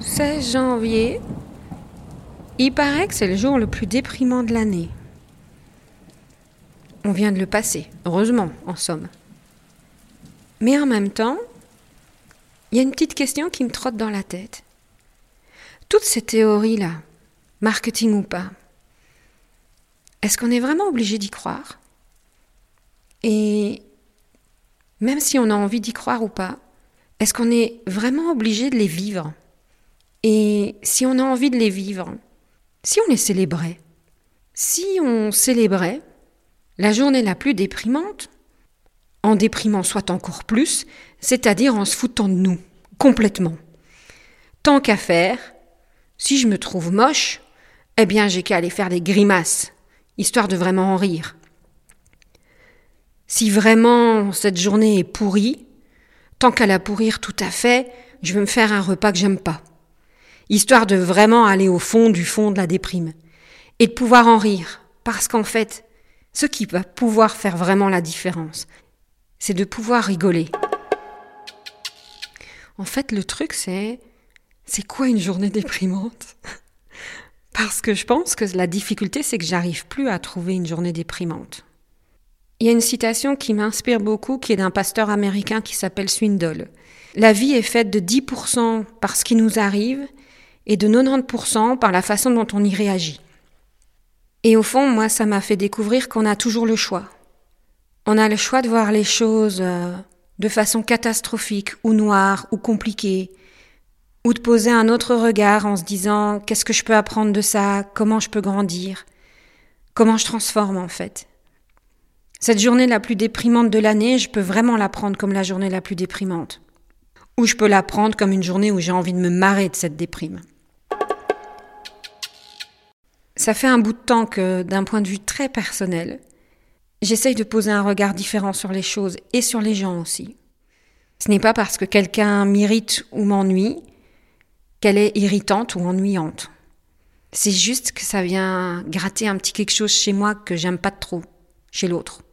16 janvier. Il paraît que c'est le jour le plus déprimant de l'année. On vient de le passer, heureusement, en somme. Mais en même temps, il y a une petite question qui me trotte dans la tête. Toutes ces théories-là, marketing ou pas, est-ce qu'on est vraiment obligé d'y croire? Et même si on a envie d'y croire ou pas, est-ce qu'on est vraiment obligé de les vivre? Et si on a envie de les vivre, si on les célébrait, si on célébrait la journée la plus déprimante, en déprimant soit encore plus, c'est-à-dire en se foutant de nous, complètement. Tant qu'à faire, si je me trouve moche, eh bien j'ai qu'à aller faire des grimaces, histoire de vraiment en rire. Si vraiment cette journée est pourrie, tant qu'à la pourrir tout à fait, je vais me faire un repas que j'aime pas. Histoire de vraiment aller au fond du fond de la déprime. Et de pouvoir en rire. Parce qu'en fait, ce qui va pouvoir faire vraiment la différence, c'est de pouvoir rigoler. En fait, le truc, c'est c'est quoi une journée déprimante? Parce que je pense que la difficulté, c'est que j'arrive plus à trouver une journée déprimante. Il y a une citation qui m'inspire beaucoup, qui est d'un pasteur américain qui s'appelle Swindoll. La vie est faite de 10% par ce qui nous arrive et de 90% par la façon dont on y réagit. Et au fond, moi, ça m'a fait découvrir qu'on a toujours le choix. On a le choix de voir les choses euh, de façon catastrophique ou noire ou compliquée, ou de poser un autre regard en se disant qu'est-ce que je peux apprendre de ça, comment je peux grandir, comment je transforme en fait? Cette journée la plus déprimante de l'année, je peux vraiment la prendre comme la journée la plus déprimante. Ou je peux la prendre comme une journée où j'ai envie de me marrer de cette déprime. Ça fait un bout de temps que, d'un point de vue très personnel, j'essaye de poser un regard différent sur les choses et sur les gens aussi. Ce n'est pas parce que quelqu'un m'irrite ou m'ennuie qu'elle est irritante ou ennuyante. C'est juste que ça vient gratter un petit quelque chose chez moi que j'aime pas trop, chez l'autre.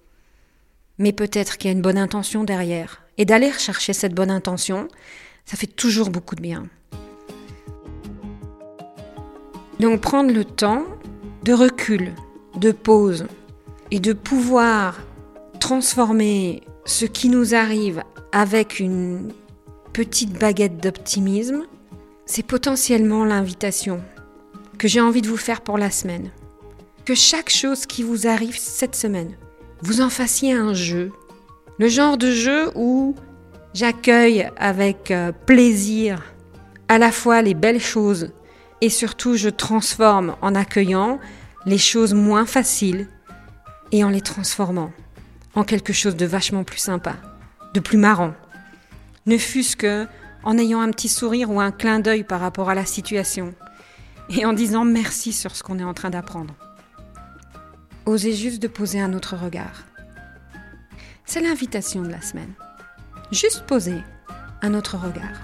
Mais peut-être qu'il y a une bonne intention derrière. Et d'aller rechercher cette bonne intention, ça fait toujours beaucoup de bien. Donc prendre le temps de recul, de pause, et de pouvoir transformer ce qui nous arrive avec une petite baguette d'optimisme, c'est potentiellement l'invitation que j'ai envie de vous faire pour la semaine. Que chaque chose qui vous arrive cette semaine, vous en fassiez un jeu. Le genre de jeu où j'accueille avec euh, plaisir à la fois les belles choses et surtout je transforme en accueillant les choses moins faciles et en les transformant en quelque chose de vachement plus sympa, de plus marrant. Ne fût-ce que en ayant un petit sourire ou un clin d'œil par rapport à la situation, et en disant merci sur ce qu'on est en train d'apprendre. Osez juste de poser un autre regard. C'est l'invitation de la semaine. Juste poser un autre regard.